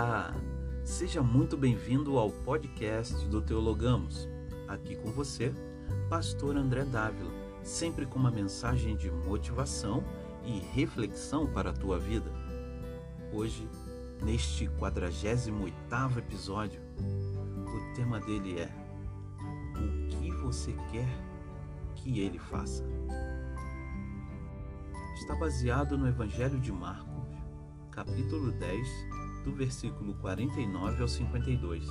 Olá! Seja muito bem-vindo ao podcast do Teologamos. Aqui com você, Pastor André Dávila, sempre com uma mensagem de motivação e reflexão para a tua vida. Hoje, neste 48º episódio, o tema dele é O que você quer que ele faça? Está baseado no Evangelho de Marcos, capítulo 10, do versículo 49 ao 52.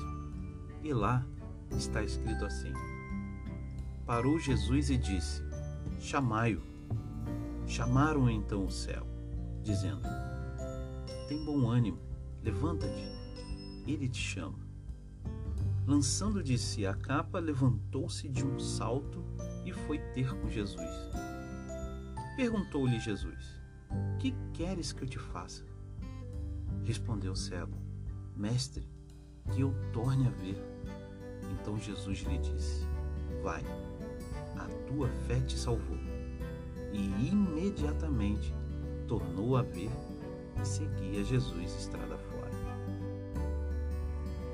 E lá está escrito assim: Parou Jesus e disse: Chamai-o. Chamaram então o céu, dizendo: Tem bom ânimo, levanta-te, ele te chama. Lançando de si a capa, levantou-se de um salto e foi ter com Jesus. Perguntou-lhe Jesus: Que queres que eu te faça? Respondeu o cego: Mestre, que eu torne a ver. Então Jesus lhe disse: Vai, a tua fé te salvou. E imediatamente tornou a ver e seguia Jesus estrada fora.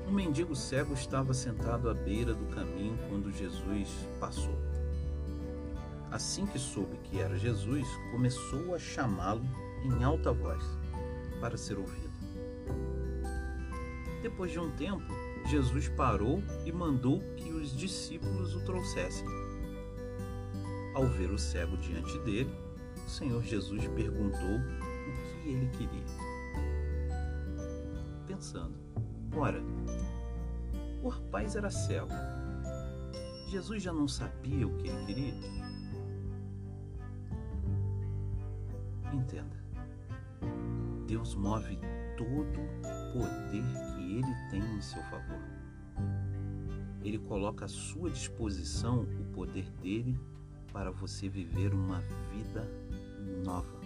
Um mendigo cego estava sentado à beira do caminho quando Jesus passou. Assim que soube que era Jesus, começou a chamá-lo em alta voz para ser ouvido. Depois de um tempo, Jesus parou e mandou que os discípulos o trouxessem. Ao ver o cego diante dele, o Senhor Jesus perguntou o que ele queria. Pensando, ora, o rapaz era cego. Jesus já não sabia o que ele queria? Entenda, Deus move todo o poder que Ele tem em seu favor. Ele coloca à sua disposição o poder dele para você viver uma vida nova.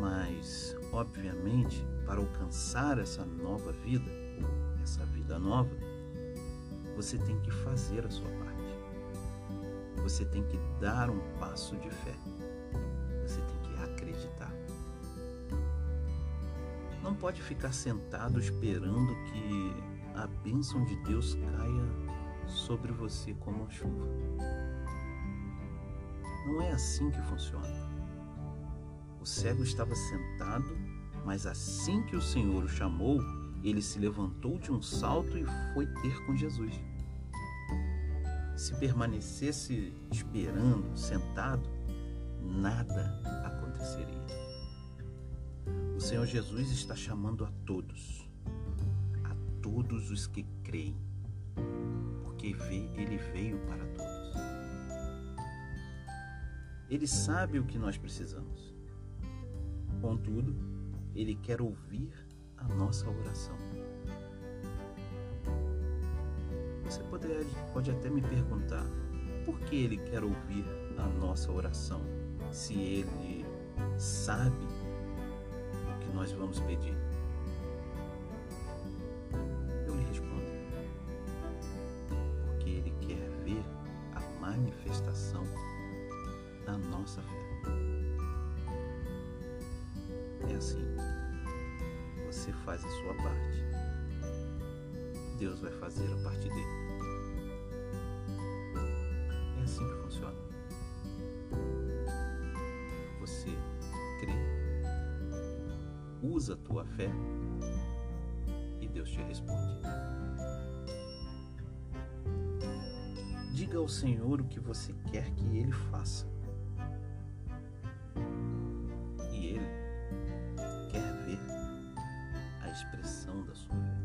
Mas, obviamente, para alcançar essa nova vida, essa vida nova, você tem que fazer a sua parte. Você tem que dar um passo de fé. Pode ficar sentado esperando que a bênção de Deus caia sobre você como a chuva. Não é assim que funciona. O cego estava sentado, mas assim que o Senhor o chamou, ele se levantou de um salto e foi ter com Jesus. Se permanecesse esperando, sentado, nada aconteceria. Senhor Jesus está chamando a todos, a todos os que creem, porque ele veio para todos. Ele sabe o que nós precisamos. Contudo, ele quer ouvir a nossa oração. Você pode, pode até me perguntar por que ele quer ouvir a nossa oração, se ele sabe nós vamos pedir? Eu lhe respondo, porque Ele quer ver a manifestação da nossa fé. É assim, você faz a sua parte, Deus vai fazer a parte dele. Usa tua fé e Deus te responde. Diga ao Senhor o que você quer que Ele faça. E Ele quer ver a expressão da sua fé.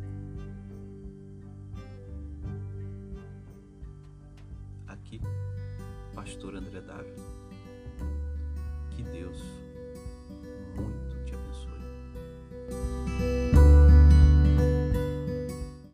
Aqui, Pastor André Deus